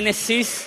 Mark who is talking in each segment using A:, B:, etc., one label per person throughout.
A: Génesis.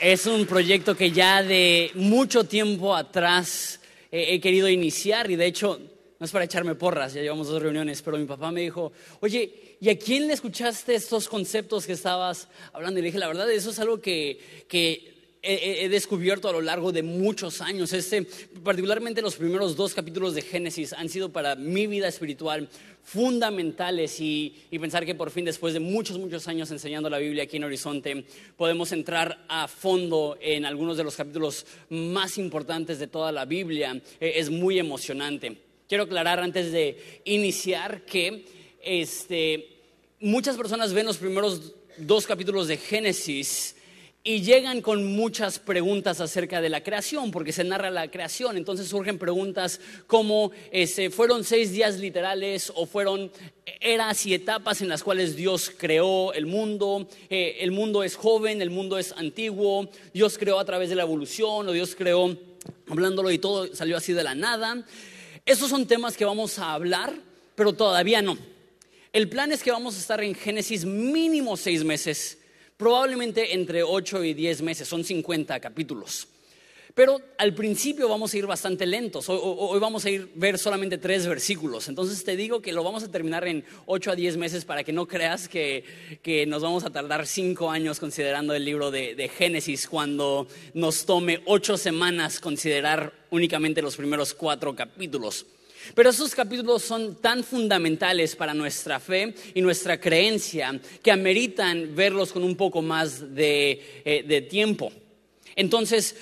A: Es un proyecto que ya de mucho tiempo atrás he querido iniciar y de hecho, no es para echarme porras, ya llevamos dos reuniones, pero mi papá me dijo, oye, ¿y a quién le escuchaste estos conceptos que estabas hablando? Y le dije, la verdad, eso es algo que, que he, descubierto a lo largo de muchos años. Este, particularmente los primeros dos capítulos de Génesis han sido para mi vida espiritual fundamentales y, pensar que por fin después de muchos, muchos años enseñando la Biblia aquí en Horizonte, podemos entrar a fondo en algunos de los capítulos más importantes de toda la Biblia. Eh, es muy emocionante. Quiero aclarar antes de iniciar que este, muchas personas ven los primeros dos capítulos de Génesis y llegan con muchas preguntas acerca de la creación, porque se narra la creación. Entonces surgen preguntas como, este, ¿fueron seis días literales o fueron eras y etapas en las cuales Dios creó el mundo? Eh, ¿El mundo es joven? ¿El mundo es antiguo? ¿Dios creó a través de la evolución o Dios creó hablándolo y todo salió así de la nada? Esos son temas que vamos a hablar, pero todavía no. El plan es que vamos a estar en Génesis mínimo seis meses probablemente entre 8 y 10 meses, son 50 capítulos. Pero al principio vamos a ir bastante lentos. Hoy, vamos a ir ver solamente tres versículos. Entonces te digo que lo vamos a terminar en 8 a 10 meses para que no creas que, nos vamos a tardar 5 años considerando el libro de, de Génesis cuando nos tome 8 semanas considerar únicamente los primeros 4 capítulos. Pero esos capítulos son tan fundamentales para nuestra fe y nuestra creencia que ameritan verlos con un poco más de, eh, tiempo. Entonces,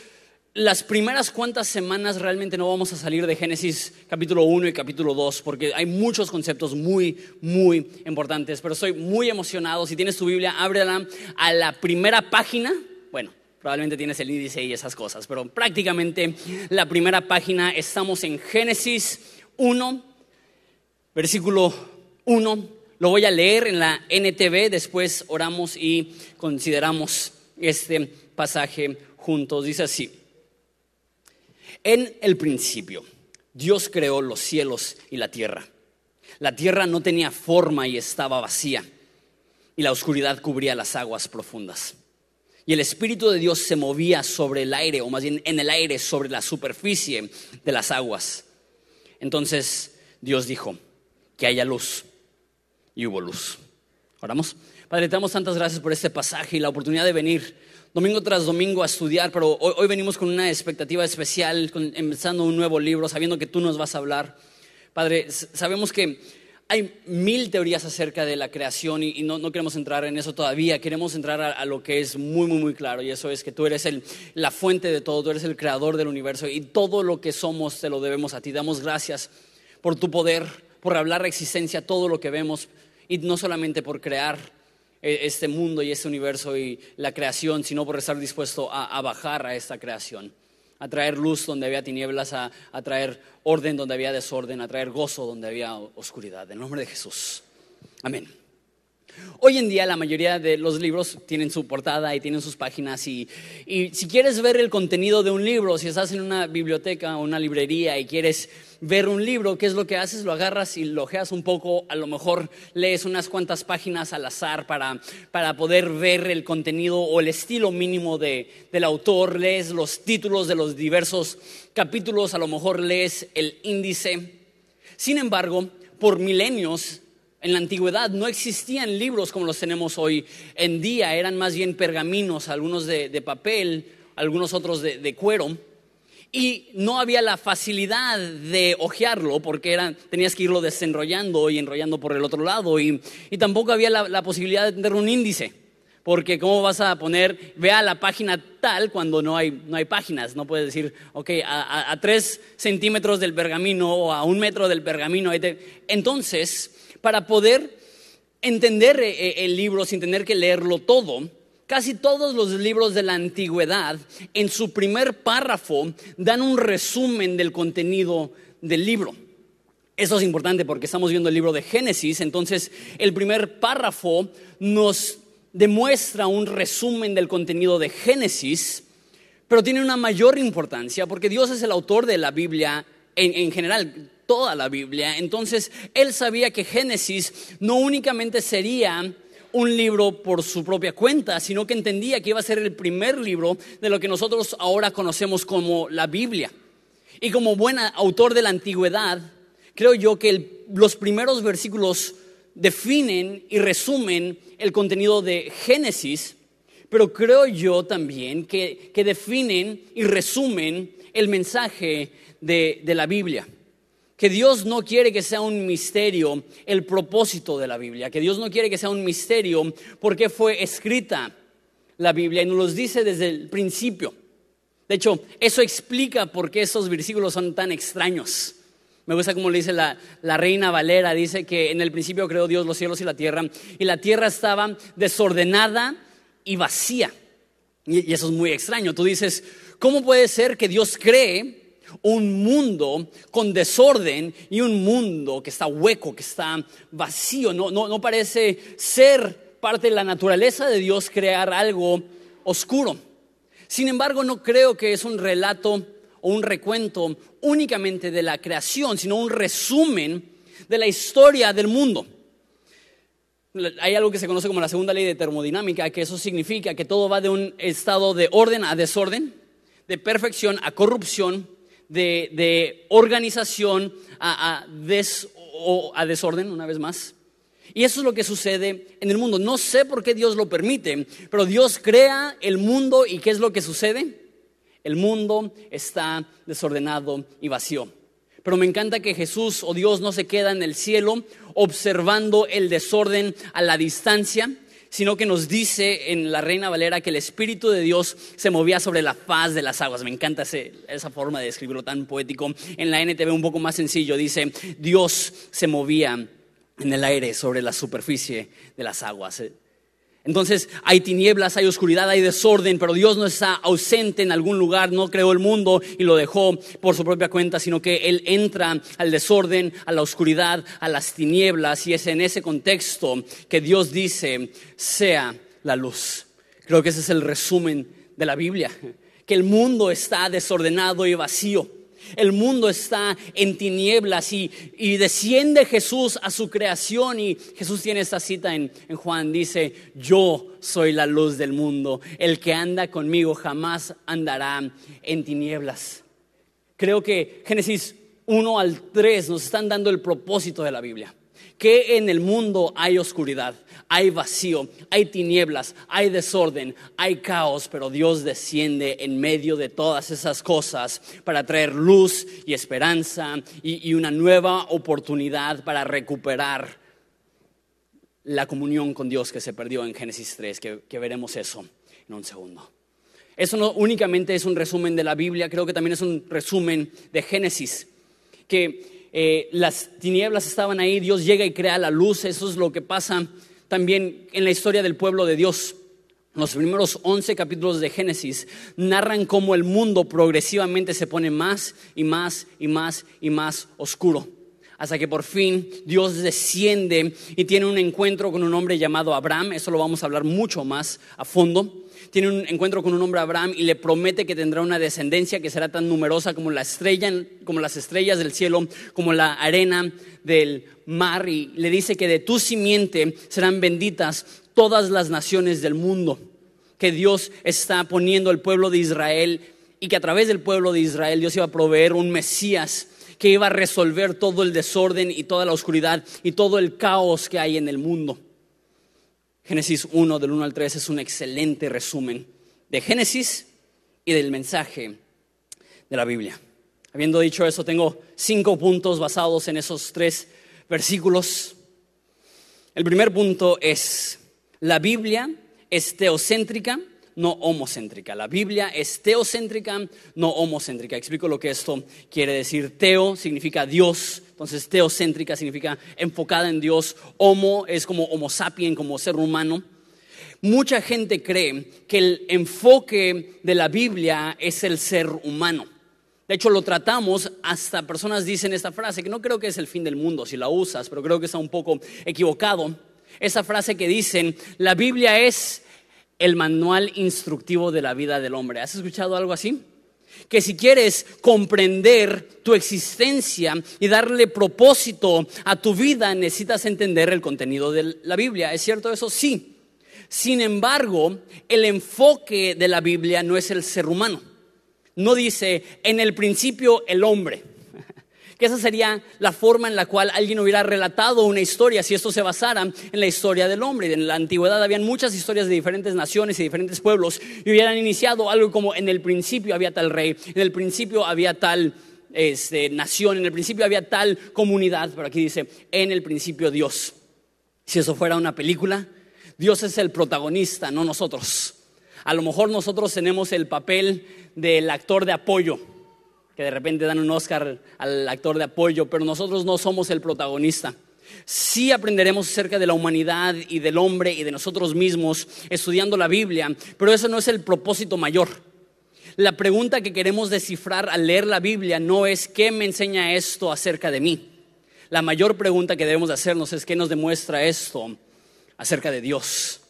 A: las primeras cuantas semanas realmente no vamos a salir de Génesis capítulo 1 y capítulo 2 porque hay muchos conceptos muy, muy importantes. Pero estoy muy emocionado. Si tienes tu Biblia, ábrela a la primera página. Bueno, probablemente tienes el índice y esas cosas, pero prácticamente la primera página estamos en Génesis 1, versículo 1. Lo voy a leer en la NTV, después oramos y consideramos este pasaje juntos. Dice así, en el principio Dios creó los cielos y la tierra. La tierra no tenía forma y estaba vacía, y la oscuridad cubría las aguas profundas. Y el Espíritu de Dios se movía sobre el aire, o más bien en el aire, sobre la superficie de las aguas. Entonces Dios dijo, que haya luz. Y hubo luz. Oramos. Padre, te damos tantas gracias por este pasaje y la oportunidad de venir domingo tras domingo a estudiar, pero hoy, venimos con una expectativa especial, empezando un nuevo libro, sabiendo que tú nos vas a hablar. Padre, sabemos que hay mil teorías acerca de la creación y, no, queremos entrar en eso todavía, queremos entrar a, lo que es muy, muy, muy claro y eso es que tú eres la fuente de todo, tú eres el creador del universo y todo lo que somos te lo debemos a ti. Damos gracias por tu poder, por hablar la existencia, todo lo que vemos y no solamente por crear eh, este mundo y este universo y la creación, sino por estar dispuesto a bajar a esta creación a traer luz donde había tinieblas, a, traer orden donde había desorden, a traer gozo donde había oscuridad. En el nombre de Jesús. Amén. Hoy en día la mayoría de los libros tienen su portada y tienen sus páginas y, si quieres ver el contenido de un libro, si estás en una biblioteca o una librería y quieres ver un libro, ¿qué es lo que haces? Lo agarras y lo ojeas un poco, a lo mejor lees unas cuantas páginas al azar para, poder ver el contenido o el estilo mínimo del autor, lees los títulos de los diversos capítulos, a lo mejor lees el índice. Sin embargo, por milenios en la antigüedad no existían libros como los tenemos hoy en día, eran más bien pergaminos, algunos de, papel, algunos otros de, cuero. Y no había la facilidad de hojearlo porque tenías que irlo desenrollando y enrollando por el otro lado. Y, tampoco había la, posibilidad de tener un índice. Porque ¿cómo vas a poner, vea la página tal cuando no hay, no hay páginas? No puedes decir, ok, a, tres centímetros del pergamino o a un metro del pergamino. Entonces, para poder entender eh, eh, el libro sin tener que leerlo todo, casi todos los libros de la antigüedad en su primer párrafo dan un resumen del contenido del libro. Eso es importante porque estamos viendo el libro de Génesis, entonces el primer párrafo nos demuestra un resumen del contenido de Génesis, pero tiene una mayor importancia porque Dios es el autor de la Biblia en, en general toda la Biblia. Entonces, él sabía que Génesis no únicamente sería un libro por su propia cuenta, sino que entendía que iba a ser el primer libro de lo que nosotros ahora conocemos como la Biblia. Y como buen autor de la antigüedad, creo yo que los primeros versículos definen y resumen el contenido de Génesis, pero creo yo también que, definen y resumen el mensaje de, de la Biblia que Dios no quiere que sea un misterio el propósito de la Biblia, que Dios no quiere que sea un misterio porque fue escrita la Biblia y nos lo dice desde el principio. De hecho, eso explica por qué esos versículos son tan extraños. Me gusta como le dice la, reina Valera, dice que en el principio creó Dios los cielos y la tierra, y la tierra estaba desordenada y vacía. Y eso es muy extraño. Tú dices, ¿cómo puede ser que Dios cree un mundo con desorden y un mundo que está hueco, que está vacío. No, no, parece ser parte de la naturaleza de Dios crear algo oscuro. Sin embargo, no creo que es un relato o un recuento únicamente de la creación, sino un resumen de la historia del mundo. Hay algo que se conoce como la segunda ley de termodinámica, que eso significa que todo va de un estado de orden a desorden, de perfección a corrupción, de, organización a, a desorden, una vez más. Y eso es lo que sucede en el mundo. No sé por qué Dios lo permite, pero Dios crea el mundo y ¿qué es lo que sucede? El mundo está desordenado y vacío. Pero me encanta que Jesús o Dios no se queda en el cielo observando el desorden a la distancia, sino que nos dice en la Reina Valera que el Espíritu de Dios se movía sobre la faz de las aguas. Me encanta esa forma de describirlo tan poético. En la NTV un poco más sencillo dice, Dios se movía en el aire sobre la superficie de las aguas. Entonces hay tinieblas, hay oscuridad, hay desorden, pero Dios no está ausente en algún lugar, no creó el mundo y lo dejó por su propia cuenta, sino que Él entra al desorden, a la oscuridad, a las tinieblas y es en ese contexto que Dios dice, sea la luz. Creo que ese es el resumen de la Biblia, que el mundo está desordenado y vacío el mundo está en tinieblas y, desciende Jesús a su creación y Jesús tiene esta cita en, en Juan, dice, yo soy la luz del mundo, el que anda conmigo jamás andará en tinieblas. Creo que Génesis 1 al 3 nos están dando el propósito de la Biblia que en el mundo hay oscuridad, hay vacío, hay tinieblas, hay desorden, hay caos, pero Dios desciende en medio de todas esas cosas para traer luz y esperanza y, una nueva oportunidad para recuperar la comunión con Dios que se perdió en Génesis 3, que, que veremos eso en un segundo. Eso no únicamente es un resumen de la Biblia, creo que también es un resumen de Génesis, que eh, las tinieblas estaban ahí, Dios llega y crea la luz, eso es lo que pasa también en la historia del pueblo de Dios. Los primeros 11 capítulos de Génesis narran cómo el mundo progresivamente se pone más y más y más y más oscuro. Hasta que por fin Dios desciende y tiene un encuentro con un hombre llamado Abraham. Eso lo vamos a hablar mucho más a fondo tiene un encuentro con un hombre Abraham y le promete que tendrá una descendencia que será tan numerosa como la estrella, como las estrellas del cielo, como la arena del mar y le dice que de tu simiente serán benditas todas las naciones del mundo, que Dios está poniendo el pueblo de Israel y que a través del pueblo de Israel Dios iba a proveer un Mesías que iba a resolver todo el desorden y toda la oscuridad y todo el caos que hay en el mundo. Génesis 1 del 1 al 3 es un excelente resumen de Génesis y del mensaje de la Biblia. Habiendo dicho eso, tengo cinco puntos basados en esos tres versículos. El primer punto es, la Biblia es teocéntrica, no homocéntrica. La Biblia es teocéntrica, no homocéntrica. Explico lo que esto quiere decir. Teo significa Dios, entonces teocéntrica significa enfocada en Dios. Homo es como homo sapien, como ser humano. Mucha gente cree que el enfoque de la Biblia es el ser humano. De hecho, lo tratamos, hasta personas dicen esta frase, que no creo que es el fin del mundo si la usas, pero creo que está un poco equivocado. Esa frase que dicen, la Biblia es el manual instructivo de la vida del hombre. ¿Has escuchado algo así? que si quieres comprender tu existencia y darle propósito a tu vida, necesitas entender el contenido de la Biblia. ¿Es cierto eso? Sí. Sin embargo, el enfoque de la Biblia no es el ser humano. No dice, en el principio el hombre que esa sería la forma en la cual alguien hubiera relatado una historia si esto se basara en la historia del hombre. En la antigüedad habían muchas historias de diferentes naciones y diferentes pueblos y hubieran iniciado algo como en el principio había tal rey, en el principio había tal este, nación, en el principio había tal comunidad, pero aquí dice, en el principio Dios. Si eso fuera una película, Dios es el protagonista, no nosotros. A lo mejor nosotros tenemos el papel del actor de apoyo, que de repente dan un Oscar al actor de apoyo, pero nosotros no somos el protagonista. Sí aprenderemos acerca de la humanidad y del hombre y de nosotros mismos estudiando la Biblia, pero eso no es el propósito mayor. La pregunta que queremos descifrar al leer la Biblia no es ¿qué me enseña esto acerca de mí? La mayor pregunta que debemos hacernos es ¿qué nos demuestra esto acerca de Dios?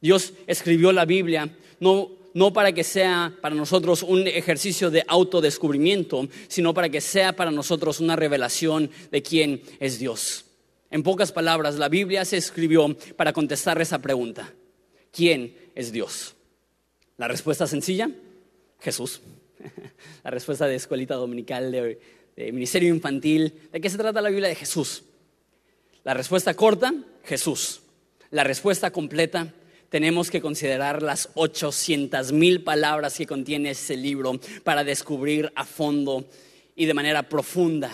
A: Dios escribió la Biblia no no para que sea para nosotros un ejercicio de autodescubrimiento, sino para que sea para nosotros una revelación de quién es Dios. En pocas palabras, la Biblia se escribió para contestar esa pregunta. ¿Quién es Dios? La respuesta sencilla, Jesús. La respuesta de escuelita dominical, de, ministerio infantil. ¿De qué se trata la Biblia? De Jesús. La respuesta corta, Jesús. La respuesta completa, tenemos que considerar las 800 mil palabras que contiene ese libro para descubrir a fondo y de manera profunda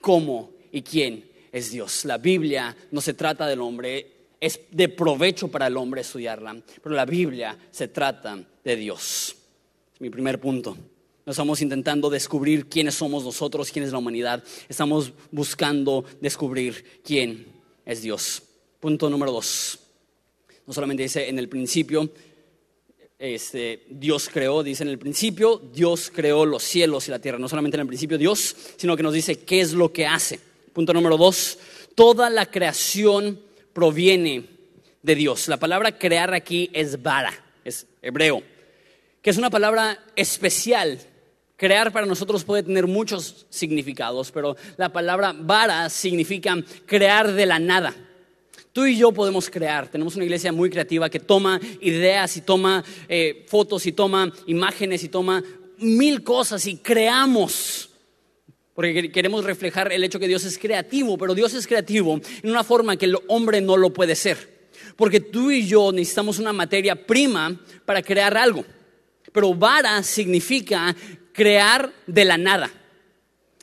A: cómo y quién es Dios. La Biblia no se trata del hombre, es de provecho para el hombre estudiarla, pero la Biblia se trata de Dios. Es mi primer punto. No estamos intentando descubrir quiénes somos nosotros, quién es la humanidad. Estamos buscando descubrir quién es Dios. Punto número dos. No solamente dice en el principio, este, Dios creó, dice en el principio, Dios creó los cielos y la tierra. No solamente en el principio Dios, sino que nos dice qué es lo que hace. Punto número dos, toda la creación proviene de Dios. La palabra crear aquí es vara, es hebreo, que es una palabra especial. Crear para nosotros puede tener muchos significados, pero la palabra vara significa crear de la nada. Tú y yo podemos crear. Tenemos una iglesia muy creativa que toma ideas y toma eh, fotos y toma imágenes y toma mil cosas y creamos. Porque queremos reflejar el hecho que Dios es creativo, pero Dios es creativo en una forma que el hombre no lo puede ser. Porque tú y yo necesitamos una materia prima para crear algo. Pero vara significa crear de la nada.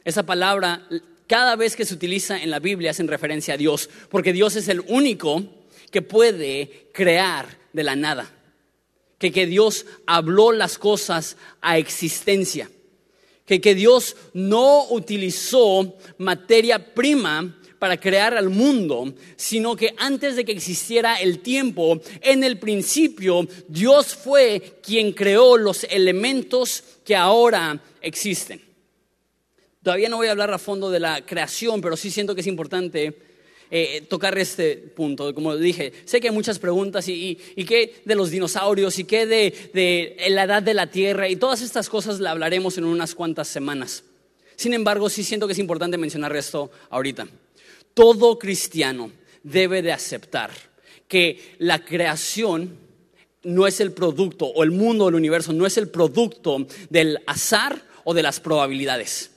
A: Esa palabra cada vez que se utiliza en la Biblia hacen referencia a Dios, porque Dios es el único que puede crear de la nada. Que, que Dios habló las cosas a existencia. Que, que Dios no utilizó materia prima para crear al mundo, sino que antes de que existiera el tiempo, en el principio, Dios fue quien creó los elementos que ahora existen. Todavía no voy a hablar a fondo de la creación, pero sí siento que es importante eh, tocar este punto. Como dije, sé que hay muchas preguntas y, qué de los dinosaurios y qué de, la edad de la Tierra y todas estas cosas la hablaremos en unas cuantas semanas. Sin embargo, sí siento que es importante mencionar esto ahorita. Todo cristiano debe de aceptar que la creación no es el producto, o el mundo, el universo, no es el producto del azar o de las probabilidades.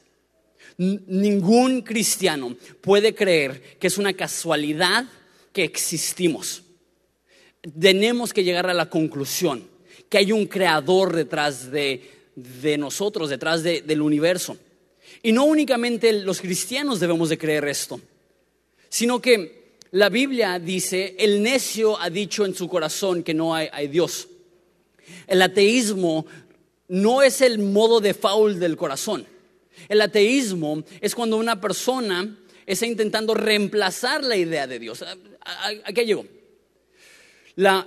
A: Ningún cristiano puede creer que es una casualidad que existimos. Tenemos que llegar a la conclusión que hay un creador detrás de, nosotros, detrás del universo. Y no únicamente los cristianos debemos de creer esto, sino que la Biblia dice, el necio ha dicho en su corazón que no hay, Dios. El ateísmo no es el modo de faul del corazón. El ateísmo es cuando una persona está intentando reemplazar la idea de Dios. ¿A, qué llegó? La,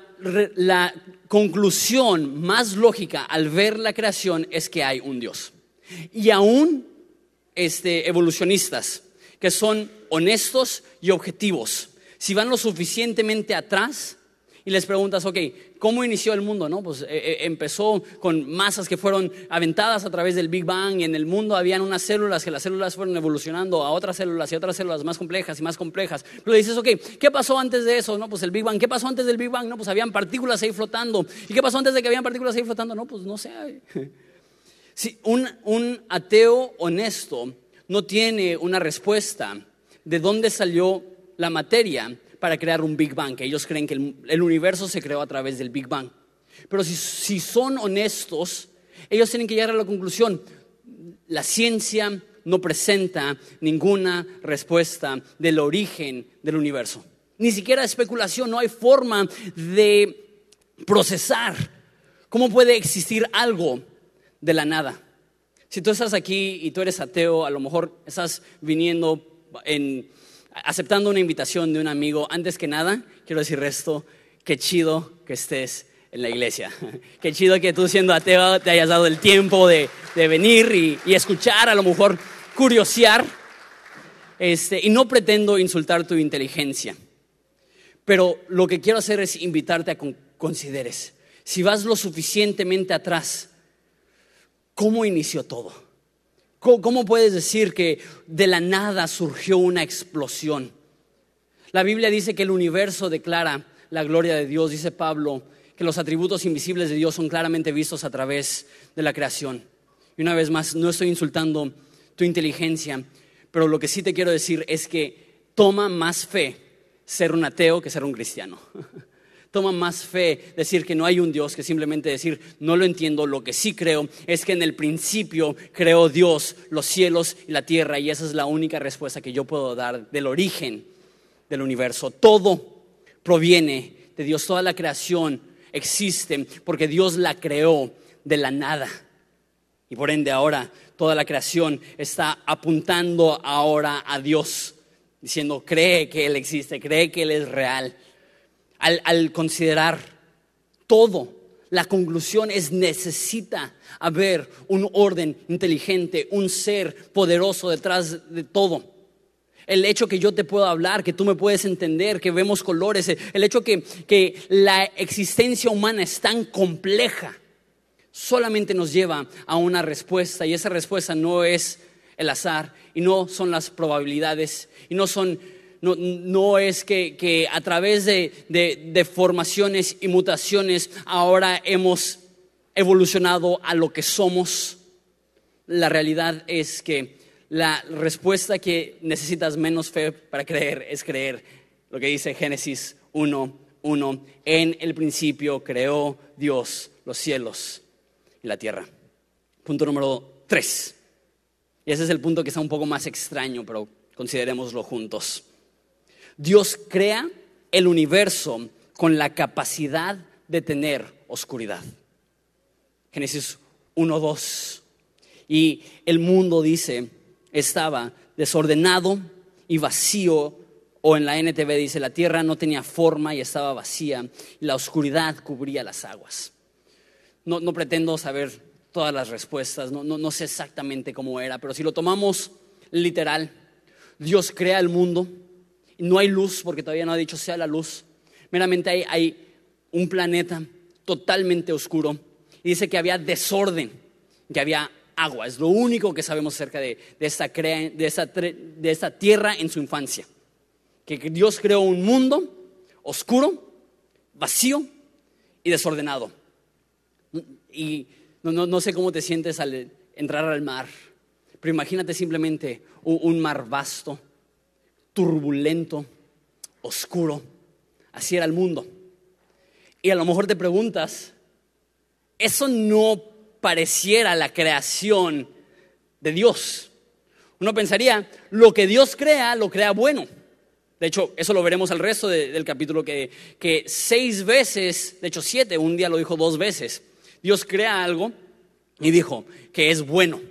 A: conclusión más lógica al ver la creación es que hay un Dios. Y aún este, evolucionistas que son honestos y objetivos, si van lo suficientemente atrás y les preguntas, ok, ¿cómo inició el mundo? No? Pues eh, eh, empezó con masas que fueron aventadas a través del Big Bang y en el mundo habían unas células que las células fueron evolucionando a otras células y otras células más complejas y más complejas. Pero dices, ok, ¿qué pasó antes de eso? No, pues el Big Bang. ¿Qué pasó antes del Big Bang? No, pues habían partículas ahí flotando. ¿Y qué pasó antes de que habían partículas ahí flotando? No, pues no sé. Si un, un ateo honesto no tiene una respuesta de dónde salió la materia, para crear un Big Bang, que ellos creen que el, universo se creó a través del Big Bang. Pero si, si son honestos, ellos tienen que llegar a la conclusión, la ciencia no presenta ninguna respuesta del origen del universo. Ni siquiera especulación, no hay forma de procesar cómo puede existir algo de la nada. Si tú estás aquí y tú eres ateo, a lo mejor estás viniendo en aceptando una invitación de un amigo, antes que nada, quiero decir esto, qué chido que estés en la iglesia. Qué chido que tú siendo ateo te hayas dado el tiempo de, venir y, escuchar, a lo mejor curiosear. Este, y no pretendo insultar tu inteligencia, pero lo que quiero hacer es invitarte a consideres, si vas lo suficientemente atrás, ¿cómo inició todo? ¿Cómo puedes decir que de la nada surgió una explosión? La Biblia dice que el universo declara la gloria de Dios, dice Pablo, que los atributos invisibles de Dios son claramente vistos a través de la creación. Y una vez más, no estoy insultando tu inteligencia, pero lo que sí te quiero decir es que toma más fe ser un ateo que ser un cristiano. toma más fe decir que no hay un Dios que simplemente decir, no lo entiendo, lo que sí creo es que en el principio creó Dios los cielos y la tierra y esa es la única respuesta que yo puedo dar del origen del universo. Todo proviene de Dios, toda la creación existe porque Dios la creó de la nada. Y por ende ahora toda la creación está apuntando ahora a Dios, diciendo, cree que Él existe, cree que Él es real al, considerar todo, la conclusión es necesita haber un orden inteligente, un ser poderoso detrás de todo. El hecho que yo te puedo hablar, que tú me puedes entender, que vemos colores, el hecho que, que la existencia humana es tan compleja, solamente nos lleva a una respuesta y esa respuesta no es el azar y no son las probabilidades y no son no, es que, a través de, de formaciones y mutaciones ahora hemos evolucionado a lo que somos. La realidad es que la respuesta que necesitas menos fe para creer es creer lo que dice Génesis 1, 1. En el principio creó Dios los cielos y la tierra. Punto número 3. Y ese es el punto que está un poco más extraño, pero considerémoslo juntos. Dios crea el universo con la capacidad de tener oscuridad. Génesis 1.2. Y el mundo, dice, estaba desordenado y vacío, o en la NTV dice, la tierra no tenía forma y estaba vacía, y la oscuridad cubría las aguas. No, pretendo saber todas las respuestas, no, no sé exactamente cómo era, pero si lo tomamos literal, Dios crea el mundo, no hay luz porque todavía no ha dicho sea la luz. Meramente hay, un planeta totalmente oscuro. Y dice que había desorden, que había agua. Es lo único que sabemos acerca de, esta, de tierra en su infancia. Que Dios creó un mundo oscuro, vacío y desordenado. Y no, sé cómo te sientes al entrar al mar, pero imagínate simplemente un mar vasto, turbulento, oscuro. Así era el mundo. Y a lo mejor te preguntas, eso no pareciera la creación de Dios. Uno pensaría, lo que Dios crea, lo crea bueno. De hecho, eso lo veremos al resto del capítulo, que, que seis veces, de hecho siete, un día lo dijo dos veces, Dios crea algo y dijo que es bueno.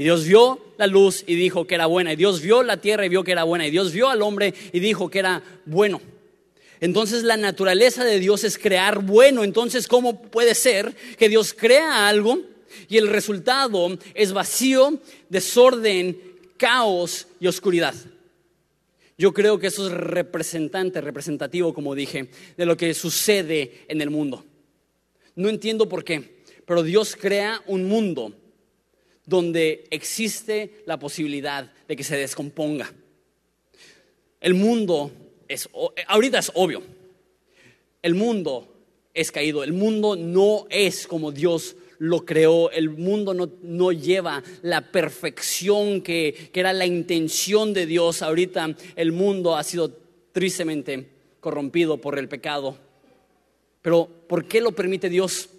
A: Y Dios vio la luz y dijo que era buena. Y Dios vio la tierra y vio que era buena. Y Dios vio al hombre y dijo que era bueno. Entonces la naturaleza de Dios es crear bueno. Entonces, ¿cómo puede ser que Dios crea algo y el resultado es vacío, desorden, caos y oscuridad? Yo creo que eso es representante, representativo, como dije, de lo que sucede en el mundo. No entiendo por qué, pero Dios crea un mundo donde existe la posibilidad de que se descomponga. El mundo es, ahorita es obvio, el mundo es caído, el mundo no es como Dios lo creó, el mundo no, lleva la perfección que, que era la intención de Dios. Ahorita el mundo ha sido tristemente corrompido por el pecado. Pero ¿por qué lo permite Dios?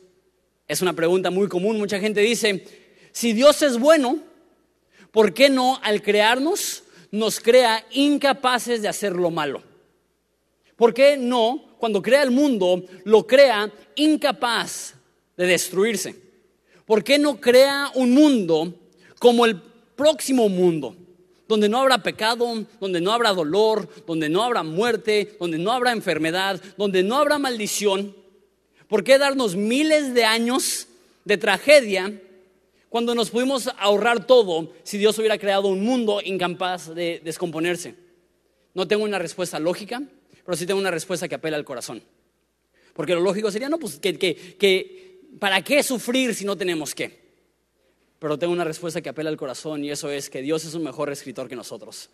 A: Es una pregunta muy común. Mucha gente dice, si Dios es bueno, ¿por qué no al crearnos nos crea incapaces de hacer lo malo? ¿Por qué no, cuando crea el mundo, lo crea incapaz de destruirse? ¿Por qué no crea un mundo como el próximo mundo? Donde no habrá pecado, donde no habrá dolor, donde no habrá muerte, donde no habrá enfermedad, donde no habrá maldición. ¿Por qué darnos miles de años de tragedia cuando nos pudimos ahorrar todo si Dios hubiera creado un mundo incapaz de descomponerse? No tengo una respuesta lógica, pero sí tengo una respuesta que apela al corazón. Porque lo lógico sería, no, pues que, que, ¿para qué sufrir si no tenemos qué? Pero tengo una respuesta que apela al corazón y eso es que Dios es un mejor escritor que nosotros.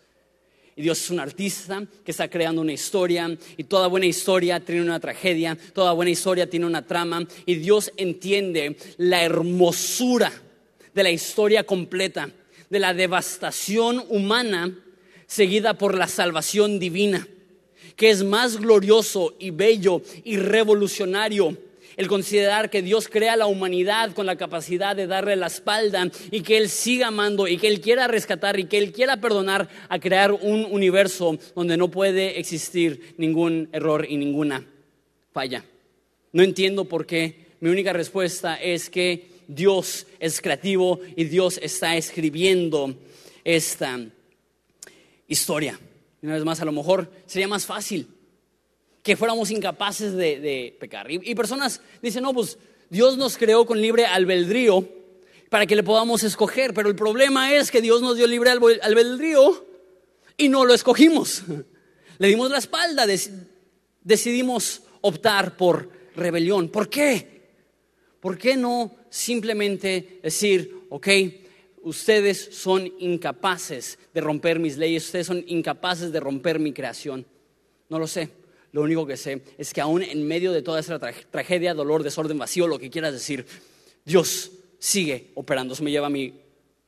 A: Y Dios es un artista que está creando una historia y toda buena historia tiene una tragedia, toda buena historia tiene una trama y Dios entiende la hermosura de la historia completa, de la devastación humana seguida por la salvación divina, que es más glorioso y bello y revolucionario el considerar que Dios crea a la humanidad con la capacidad de darle la espalda y que Él siga amando y que Él quiera rescatar y que Él quiera perdonar a crear un universo donde no puede existir ningún error y ninguna falla. No entiendo por qué. Mi única respuesta es que Dios es creativo y Dios está escribiendo esta historia. Una vez más, a lo mejor sería más fácil que fuéramos incapaces de, pecar. Y, y, personas dicen, no, pues Dios nos creó con libre albedrío para que le podamos escoger, pero el problema es que Dios nos dio libre albedrío y no lo escogimos. Le dimos la espalda, decidimos optar por rebelión. ¿Por qué? ¿Por qué no simplemente decir, ok, ustedes son incapaces de romper mis leyes, ustedes son incapaces de romper mi creación. No lo sé. Lo único que sé es que aún en medio de toda esa tragedia, dolor, desorden, vacío, lo que quieras decir, Dios sigue operando. Eso me lleva a mi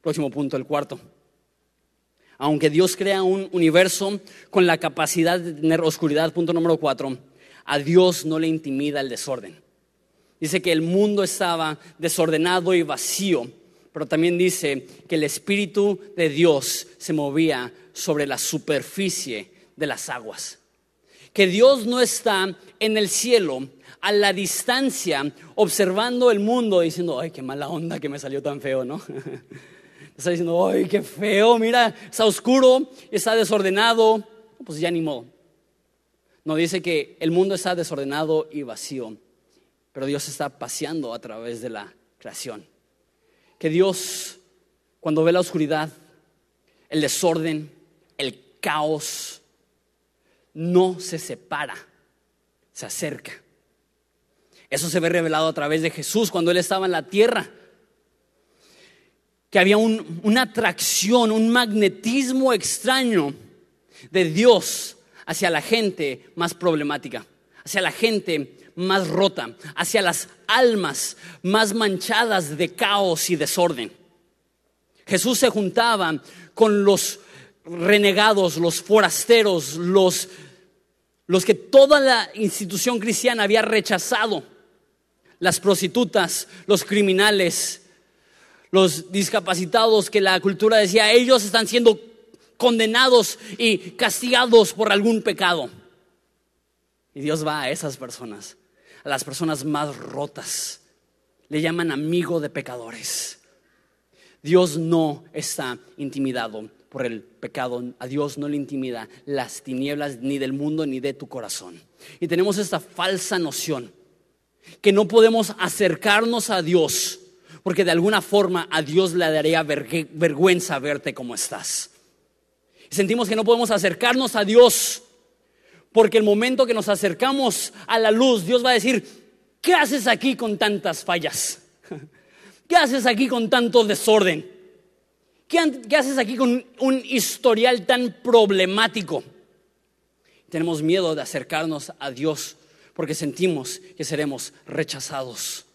A: próximo punto, el cuarto. Aunque Dios crea un universo con la capacidad de tener oscuridad, punto número cuatro, a Dios no le intimida el desorden. Dice que el mundo estaba desordenado y vacío, pero también dice que el Espíritu de Dios se movía sobre la superficie de las aguas. Que Dios no está en el cielo a la distancia observando el mundo diciendo, ay, qué mala onda que me salió tan feo, ¿no? Está diciendo, ay, qué feo, mira, está oscuro, está desordenado, pues ya ni modo. No, dice que el mundo está desordenado y vacío pero Dios está paseando a través de la creación. Que Dios, cuando ve la oscuridad, el desorden, el caos, no se separa, se acerca. Eso se ve revelado a través de Jesús cuando Él estaba en la tierra. Que había una atracción, un magnetismo extraño de Dios hacia la gente más problemática, hacia la gente más rota, hacia las almas más manchadas de caos y desorden. Jesús se juntaba con los renegados, los forasteros, los, los que toda la institución cristiana había rechazado, las prostitutas, los criminales, los discapacitados que la cultura decía, ellos están siendo condenados y castigados por algún pecado. Y Dios va a esas personas a las personas más rotas. Le llaman amigo de pecadores. Dios no está intimidado por el pecado. A Dios no le intimida las tinieblas ni del mundo ni de tu corazón. Y tenemos esta falsa noción que no podemos acercarnos a Dios porque de alguna forma a Dios le daría vergüenza verte como estás. Sentimos que no podemos acercarnos a Dios porque el momento que nos acercamos a la luz, Dios va a decir, ¿qué haces aquí con tantas fallas? ¿Qué haces aquí con tanto desorden? ¿Qué, haces aquí con un historial tan problemático? Tenemos miedo de acercarnos a Dios porque sentimos que seremos rechazados.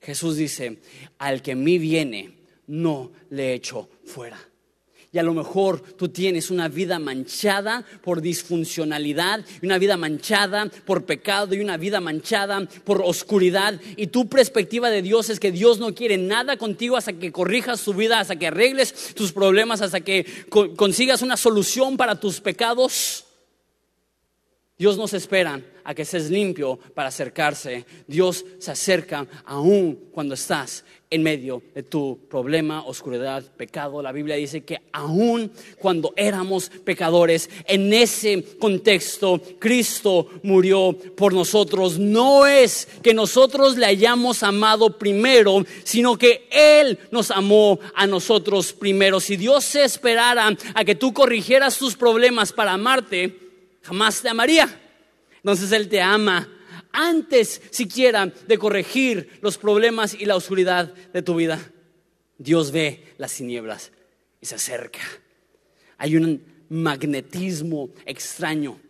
A: Jesús dice, al que mí viene, no le echo fuera. Y a lo mejor tú tienes una vida manchada por disfuncionalidad, una vida manchada por pecado y una vida manchada por oscuridad. Y tu perspectiva de Dios es que Dios no quiere nada contigo hasta que corrijas tu vida, hasta que arregles tus problemas, hasta que consigas una solución para tus pecados. Dios nos espera a que seas limpio para acercarse. Dios se acerca aún cuando estás en medio de tu problema, oscuridad, pecado. La Biblia dice que aún cuando éramos pecadores, en ese contexto, Cristo murió por nosotros. No es que nosotros le hayamos amado primero, sino que Él nos amó a nosotros primero. Si Dios se esperara a que tú corrigieras tus problemas para amarte, jamás te amaría. Entonces Él te ama antes siquiera de corregir los problemas y la oscuridad de tu vida. Dios ve las tinieblas y se acerca. Hay un magnetismo extraño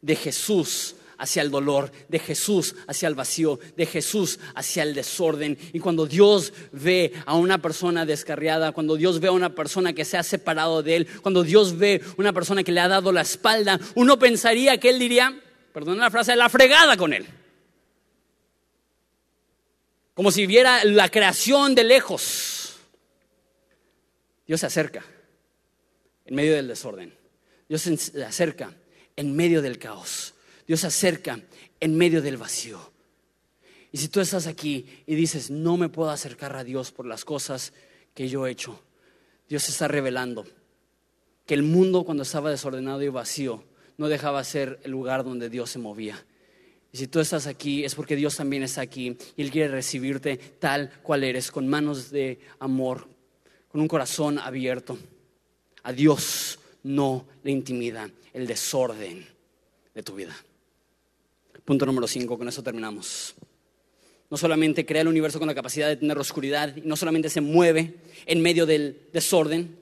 A: de Jesús hacia el dolor, de Jesús hacia el vacío, de Jesús hacia el desorden. Y cuando Dios ve a una persona descarriada, cuando Dios ve a una persona que se ha separado de Él, cuando Dios ve a una persona que le ha dado la espalda, uno pensaría que Él diría, perdón la frase, la fregada con Él. Como si viera la creación de lejos. Dios se acerca en medio del desorden. Dios se acerca en medio del caos. Dios se acerca en medio del vacío. Y si tú estás aquí y dices, no me puedo acercar a Dios por las cosas que yo he hecho, Dios está revelando que el mundo cuando estaba desordenado y vacío no dejaba ser el lugar donde Dios se movía. Y si tú estás aquí es porque Dios también está aquí y Él quiere recibirte tal cual eres, con manos de amor, con un corazón abierto. A Dios no le intimida el desorden de tu vida. Punto número 5, con eso terminamos. No solamente crea el universo con la capacidad de tener oscuridad, y no solamente se mueve en medio del desorden,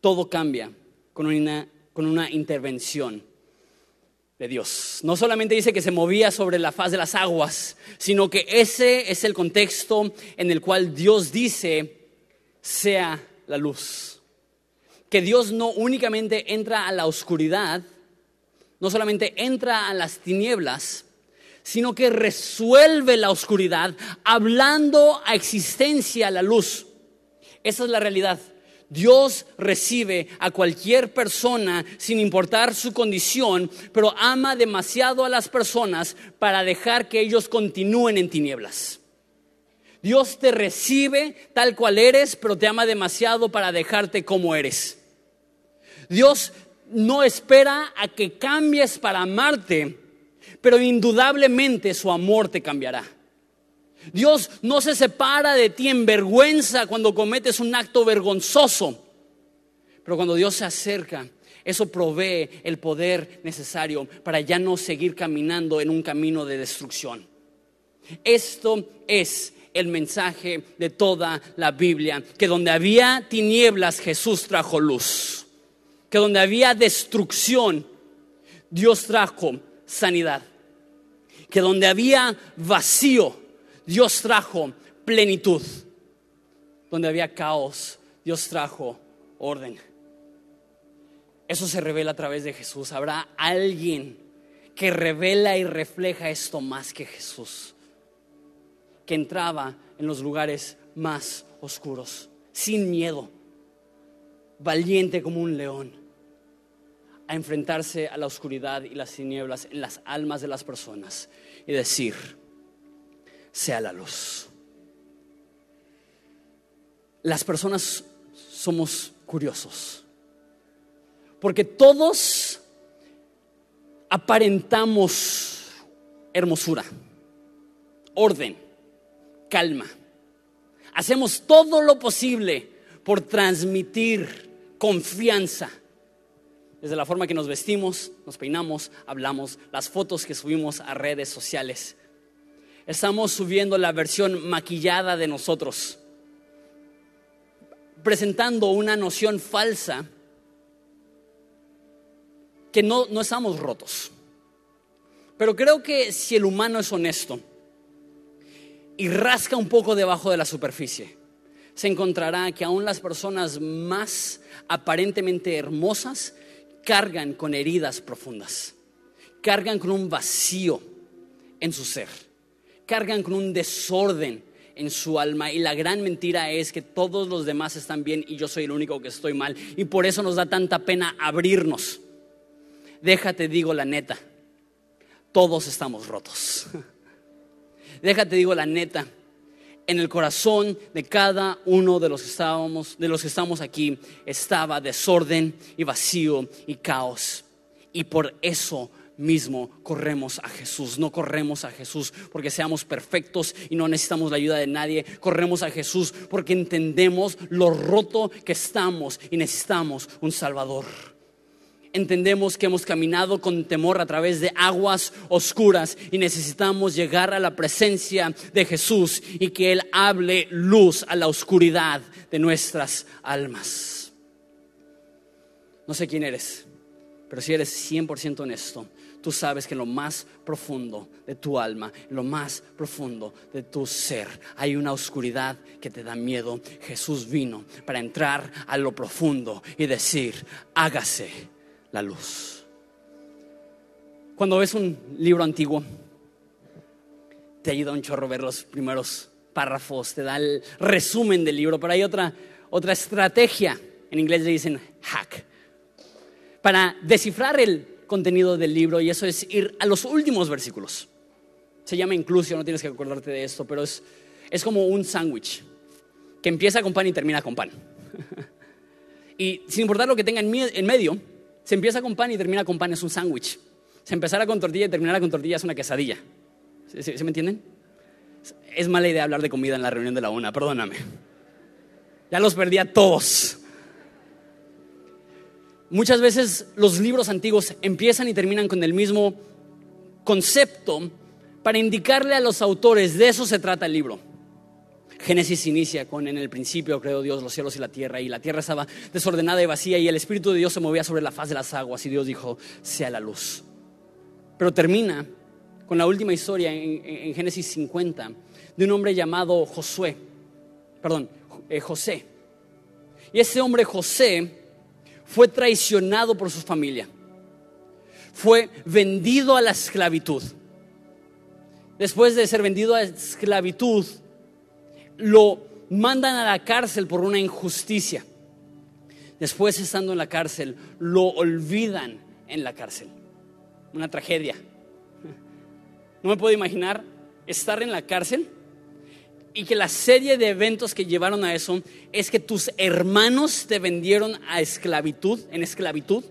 A: todo cambia con una, con una intervención de Dios. No solamente dice que se movía sobre la faz de las aguas, sino que ese es el contexto en el cual Dios dice, sea la luz. Que Dios no únicamente entra a la oscuridad, no solamente entra a las tinieblas, sino que resuelve la oscuridad hablando a existencia la luz. Esa es la realidad. Dios recibe a cualquier persona sin importar su condición, pero ama demasiado a las personas para dejar que ellos continúen en tinieblas. Dios te recibe tal cual eres, pero te ama demasiado para dejarte como eres. Dios no espera a que cambies para amarte, pero indudablemente su amor te cambiará. Dios no se separa de ti en vergüenza cuando cometes un acto vergonzoso, pero cuando Dios se acerca, eso provee el poder necesario para ya no seguir caminando en un camino de destrucción. Esto es el mensaje de toda la Biblia, que donde había tinieblas Jesús trajo luz que donde había destrucción, Dios trajo sanidad. Que donde había vacío, Dios trajo plenitud. Donde había caos, Dios trajo orden. Eso se revela a través de Jesús. Habrá alguien que revela y refleja esto más que Jesús, que entraba en los lugares más oscuros, sin miedo, valiente como un león a enfrentarse a la oscuridad y las tinieblas en las almas de las personas y decir, sea la luz. Las personas somos curiosos, porque todos aparentamos hermosura, orden, calma. Hacemos todo lo posible por transmitir confianza Desde la forma que nos vestimos, nos peinamos, hablamos, las fotos que subimos a redes sociales. Estamos subiendo la versión maquillada de nosotros, presentando una noción falsa que no, no estamos rotos. Pero creo que si el humano es honesto y rasca un poco debajo de la superficie, se encontrará que aún las personas más aparentemente hermosas cargan con heridas profundas, cargan con un vacío en su ser, cargan con un desorden en su alma y la gran mentira es que todos los demás están bien y yo soy el único que estoy mal y por eso nos da tanta pena abrirnos. Déjate digo la neta, todos estamos rotos. Déjate digo la neta, en el corazón de cada uno de los que estábamos, de los estamos aquí, estaba desorden y vacío y caos. Y por eso mismo corremos a Jesús. No corremos a Jesús porque seamos perfectos y no necesitamos la ayuda de nadie. Corremos a Jesús porque entendemos lo roto que estamos y necesitamos un Salvador entendemos que hemos caminado con temor a través de aguas oscuras y necesitamos llegar a la presencia de Jesús y que Él hable luz a la oscuridad de nuestras almas. No sé quién eres, pero si eres 100% honesto, tú sabes que en lo más profundo de tu alma, en lo más profundo de tu ser, hay una oscuridad que te da miedo. Jesús vino para entrar a lo profundo y decir, hágase la luz. Cuando ves un libro antiguo, te ayuda un chorro ver los primeros párrafos, te da el resumen del libro, pero hay otra, otra estrategia, en inglés le dicen hack, para descifrar el contenido del libro y eso es ir a los últimos versículos. Se llama inclusión, no tienes que acordarte de esto, pero es, es como un sándwich que empieza con pan y termina con pan. y sin importar lo que tenga en medio, se empieza con pan y termina con pan, es un sándwich. Se empezara con tortilla y terminara con tortilla es una quesadilla. ¿Sí, me entienden? Es mala idea hablar de comida en la reunión de la una, perdóname. Ya los perdí a todos. Muchas veces los libros antiguos empiezan y terminan con el mismo concepto para indicarle a los autores, de eso se trata el libro. Génesis inicia con en el principio creó Dios los cielos y la tierra y la tierra estaba desordenada y vacía y el Espíritu de Dios se movía sobre la faz de las aguas y Dios dijo, sea la luz. Pero termina con la última historia en, Génesis 50 de un hombre llamado Josué, perdón, eh, José. Y ese hombre José fue traicionado por su familia, fue vendido a la esclavitud. Después de ser vendido a la esclavitud, lo mandan a la cárcel por una injusticia. Después, estando en la cárcel, lo olvidan en la cárcel. Una tragedia. No me puedo imaginar estar en la cárcel y que la serie de eventos que llevaron a eso es que tus hermanos te vendieron a esclavitud, en esclavitud.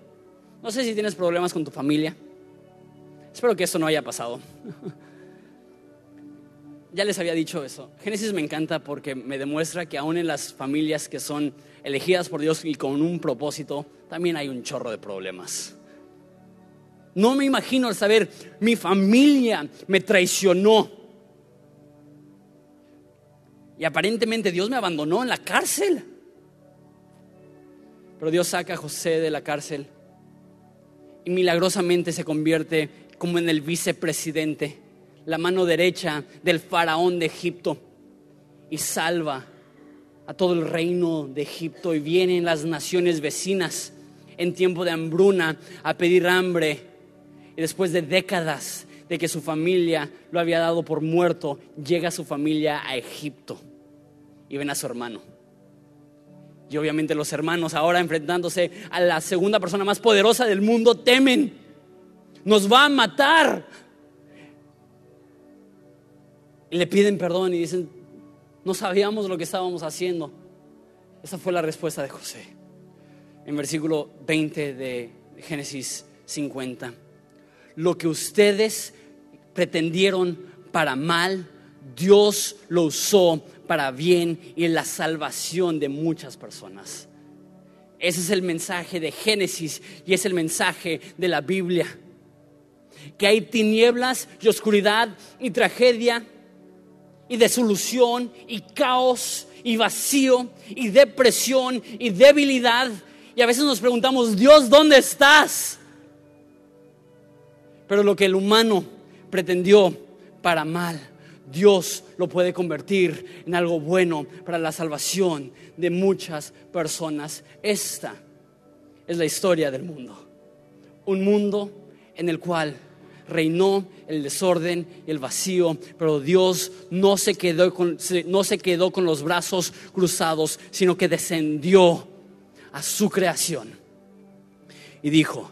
A: No sé si tienes problemas con tu familia. Espero que eso no haya pasado. Ya les había dicho eso. Génesis me encanta porque me demuestra que aún en las familias que son elegidas por Dios y con un propósito, también hay un chorro de problemas. No me imagino el saber, mi familia me traicionó. Y aparentemente Dios me abandonó en la cárcel. Pero Dios saca a José de la cárcel y milagrosamente se convierte como en el vicepresidente la mano derecha del faraón de Egipto y salva a todo el reino de Egipto y vienen las naciones vecinas en tiempo de hambruna a pedir hambre y después de décadas de que su familia lo había dado por muerto, llega su familia a Egipto y ven a su hermano. Y obviamente los hermanos ahora enfrentándose a la segunda persona más poderosa del mundo temen. Nos va a matar, y le piden perdón y dicen, no sabíamos lo que estábamos haciendo. Esa fue la respuesta de José. En versículo 20 de Génesis 50. Lo que ustedes pretendieron para mal, Dios lo usó para bien y la salvación de muchas personas. Ese es el mensaje de Génesis y es el mensaje de la Biblia. Que hay tinieblas y oscuridad y tragedia y desolución y caos y vacío y depresión y debilidad. Y a veces nos preguntamos, Dios, ¿dónde estás? Pero lo que el humano pretendió para mal, Dios lo puede convertir en algo bueno para la salvación de muchas personas. Esta es la historia del mundo. Un mundo en el cual reinó el desorden y el vacío, pero Dios no se quedó con, no se quedó con los brazos cruzados, sino que descendió a su creación y dijo,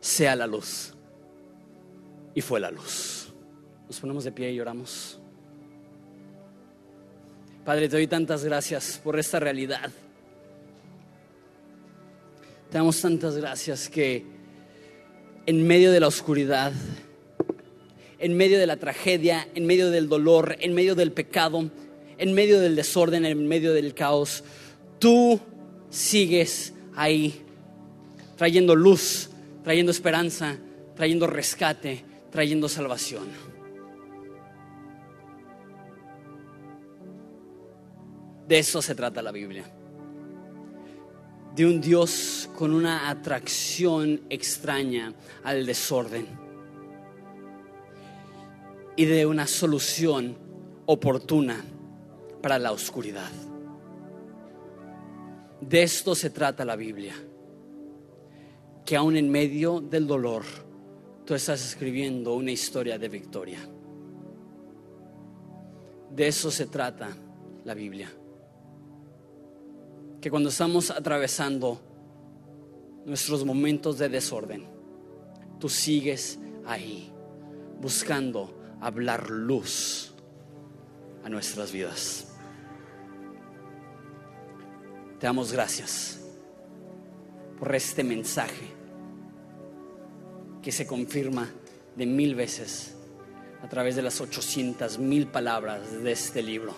A: sea la luz. Y fue la luz. Nos ponemos de pie y lloramos. Padre, te doy tantas gracias por esta realidad. Te damos tantas gracias que en medio de la oscuridad, en medio de la tragedia, en medio del dolor, en medio del pecado, en medio del desorden, en medio del caos, tú sigues ahí, trayendo luz, trayendo esperanza, trayendo rescate, trayendo salvación. De eso se trata la Biblia. De un Dios con una atracción extraña al desorden y de una solución oportuna para la oscuridad. De esto se trata la Biblia. Que aún en medio del dolor, tú estás escribiendo una historia de victoria. De eso se trata la Biblia. Que cuando estamos atravesando nuestros momentos de desorden, tú sigues ahí buscando hablar luz a nuestras vidas. Te damos gracias por este mensaje que se confirma de mil veces a través de las 800 mil palabras de este libro.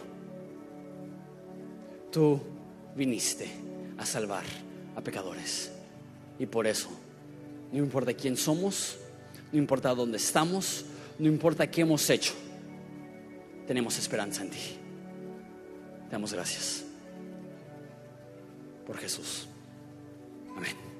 A: Tú viniste a salvar a pecadores y por eso, no importa quién somos, no importa dónde estamos, no importa qué hemos hecho, tenemos esperanza en ti. Te damos gracias por Jesús. Amén.